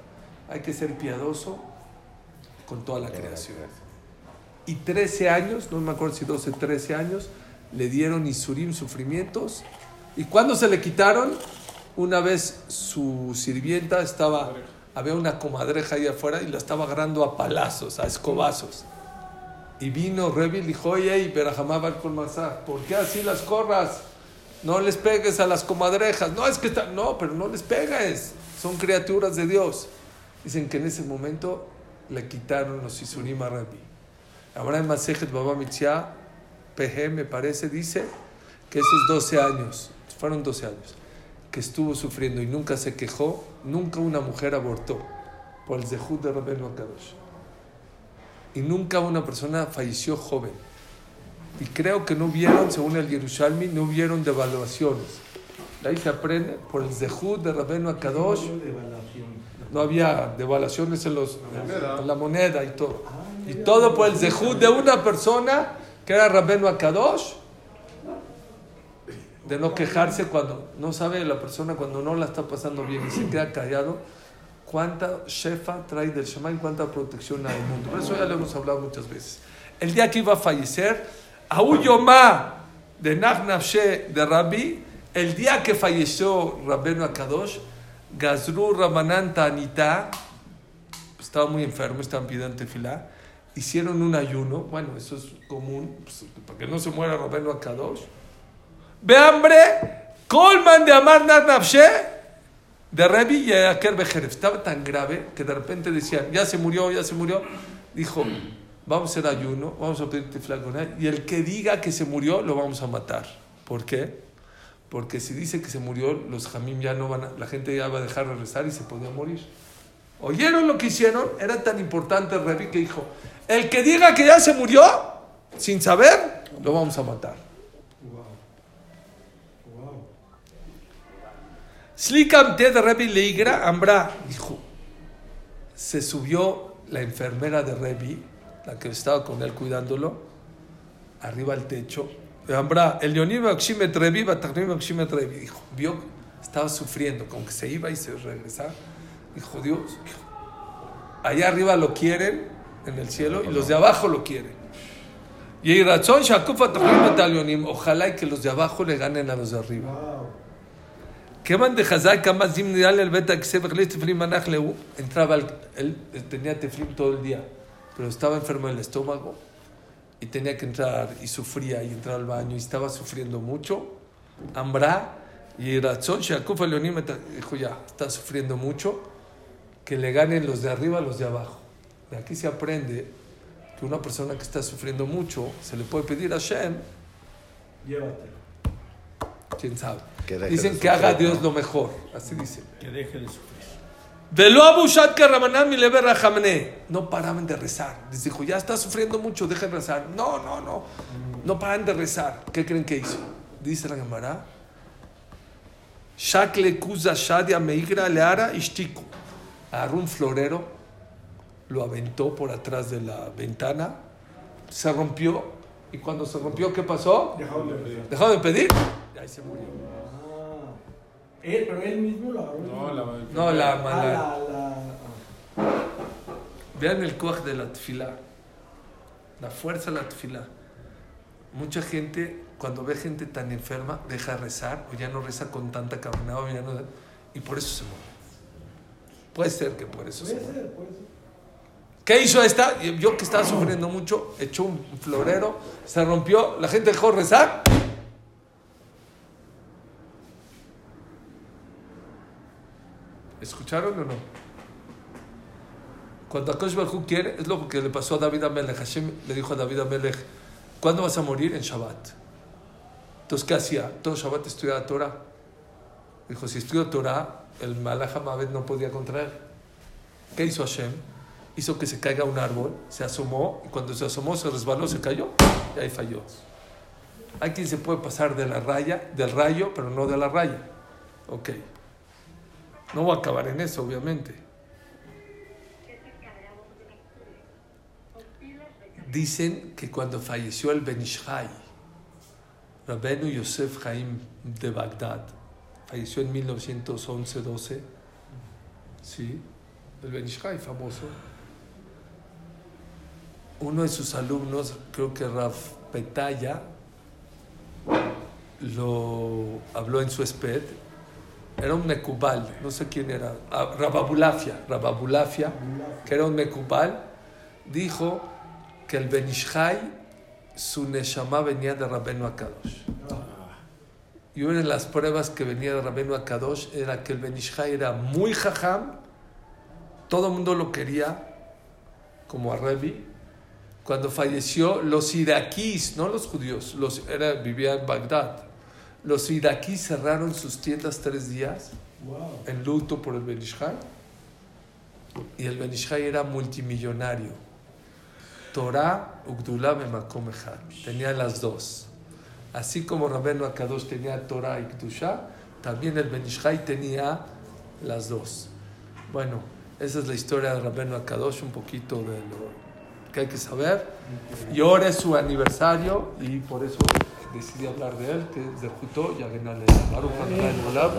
hay que ser piadoso con toda la creación. Y 13 años, no me acuerdo si 12, 13 años, le dieron Isurim, sufrimientos. ¿Y cuando se le quitaron? Una vez su sirvienta estaba, había una comadreja ahí afuera y la estaba agarrando a palazos, a escobazos. Y vino Revi y dijo, oye, va con ¿por qué así las corras? No les pegues a las comadrejas. No, es que está, no, pero no les pegues. Son criaturas de Dios. Dicen que en ese momento le quitaron los Isurim a Revi. Ahora en Masejet Baba Mitzia, PG me parece, dice que esos 12 años, fueron 12 años, que estuvo sufriendo y nunca se quejó, nunca una mujer abortó por el Zehut de Rabbeinu Akadosh. Y nunca una persona falleció joven. Y creo que no hubieron, según el Yerushalmi, no hubieron devaluaciones. De ahí se aprende por el Zehut de Rabbeinu Akadosh. No había devaluaciones en, los, en la moneda y todo. Y todo por el Zehut de una persona que era Rabbeinu Akadosh de no quejarse cuando no sabe la persona cuando no la está pasando bien y se queda callado, cuánta shefa trae del Shema y cuánta protección hay el mundo. Por eso ya le hemos hablado muchas veces. El día que iba a fallecer, Auyomá de Nafshe de Rabbi, el día que falleció Rabbeinu Akadosh, Gazru Ramanan Tanita, estaba muy enfermo, estaban pidiendo tefilá, hicieron un ayuno, bueno, eso es común, pues, para que no se muera Rabbeinu Akadosh Ve hambre, Colman de Amar Nafshe, de Rebi y Aker. Estaba tan grave que de repente decían, ya se murió, ya se murió. Dijo, vamos a hacer ayuno, vamos a pedir tiflagoná, y el que diga que se murió, lo vamos a matar. ¿Por qué? Porque si dice que se murió, los jamim ya no van a, la gente ya va a dejar de rezar y se podía morir. ¿Oyeron lo que hicieron? Era tan importante Rebi que dijo, el que diga que ya se murió, sin saber, lo vamos a matar. Slikam de Rebi Leigra, Ambra, dijo, se subió la enfermera de Rebi, la que estaba con él cuidándolo, arriba al techo. Ambra, el Leonim Akshimet Rebi, Batachnim Akshimet Rebi, dijo, vio, estaba sufriendo, como que se iba y se regresaba. Dijo, Dios, allá arriba lo quieren en el cielo y los de abajo lo quieren. Y razón, ojalá y que los de abajo le ganen a los de arriba. Nidal, el entraba, él tenía Teflim todo el día, pero estaba enfermo del estómago y tenía que entrar y sufría y entrar al baño y estaba sufriendo mucho. Ambra y Shakufa Leonim dijo ya, está sufriendo mucho, que le ganen los de arriba a los de abajo. De aquí se aprende que una persona que está sufriendo mucho se le puede pedir a Shem, Llévatelo. quién sabe. Que Dicen de que haga a Dios ¿no? lo mejor, así dicen. Que deje de sufrir. No paraban de rezar. Les dijo, ya está sufriendo mucho, dejen rezar. No, no, no. No paran de rezar. ¿Qué creen que hizo? Dice la Gemara. Shakle kuza shadia meigra leara ishtiku. Agarró un florero, lo aventó por atrás de la ventana, se rompió. Y cuando se rompió, ¿qué pasó? Dejó de pedir. Y ahí se murió. Ah. Él, pero él mismo lo agarró. No, la No, la Ah, mala. la, la, ah. Vean el coaj de la tefila, la fuerza de la tefila. Mucha gente, cuando ve gente tan enferma, deja de rezar o ya no reza con tanta caminada y por eso se muere. Puede ser que por eso se Puede muere. ser, puede ser. ¿Qué hizo esta? Yo que estaba sufriendo mucho, echó un florero, se rompió, la gente dejó de rezar. ¿Escucharon o no? Cuando Akash Baruj quiere, es lo que le pasó a David Amelech. Hashem le dijo a David Amelech, ¿cuándo vas a morir? En Shabbat. Entonces, ¿qué hacía? Todo Shabbat estudiaba Torah. Dijo, si estudio Torah, el Malach Hamabed no podía contraer. ¿Qué hizo Hashem? Hizo que se caiga un árbol, se asomó, y cuando se asomó, se resbaló, se cayó, y ahí falló. Hay quien se puede pasar de la raya, del rayo, pero no de la raya. Ok. No voy a acabar en eso, obviamente. Dicen que cuando falleció el Benishai, Rabenu Yosef Haim de Bagdad, falleció en 1911-12, ¿sí? El Benishai famoso. Uno de sus alumnos, creo que Raf Petaya, lo habló en su esped. Era un mecubal, no sé quién era, ah, Rababulafia, Rababulafia, que era un mecubal, dijo que el Benishai, su Neshama venía de Rabenu Akadosh. Y una de las pruebas que venía de Rabenu Akadosh era que el Benishai era muy jajam, todo el mundo lo quería, como a Revi. Cuando falleció, los iraquíes, no los judíos, los, era, vivía en Bagdad, los iraquíes cerraron sus tiendas tres días Wow. en luto por el Benishai. Y el Benishai era multimillonario. Torah, Ugdullah, Memakom. Tenía las dos. Así como Rabenu Akadosh tenía Torah y Kdusha, también el Benishai tenía las dos. Bueno, esa es la historia de Rabenu Akadosh, un poquito de lo que hay que saber. Y ahora es su aniversario y por eso decidí hablar de él, que es de Jutó, Adonai Olam.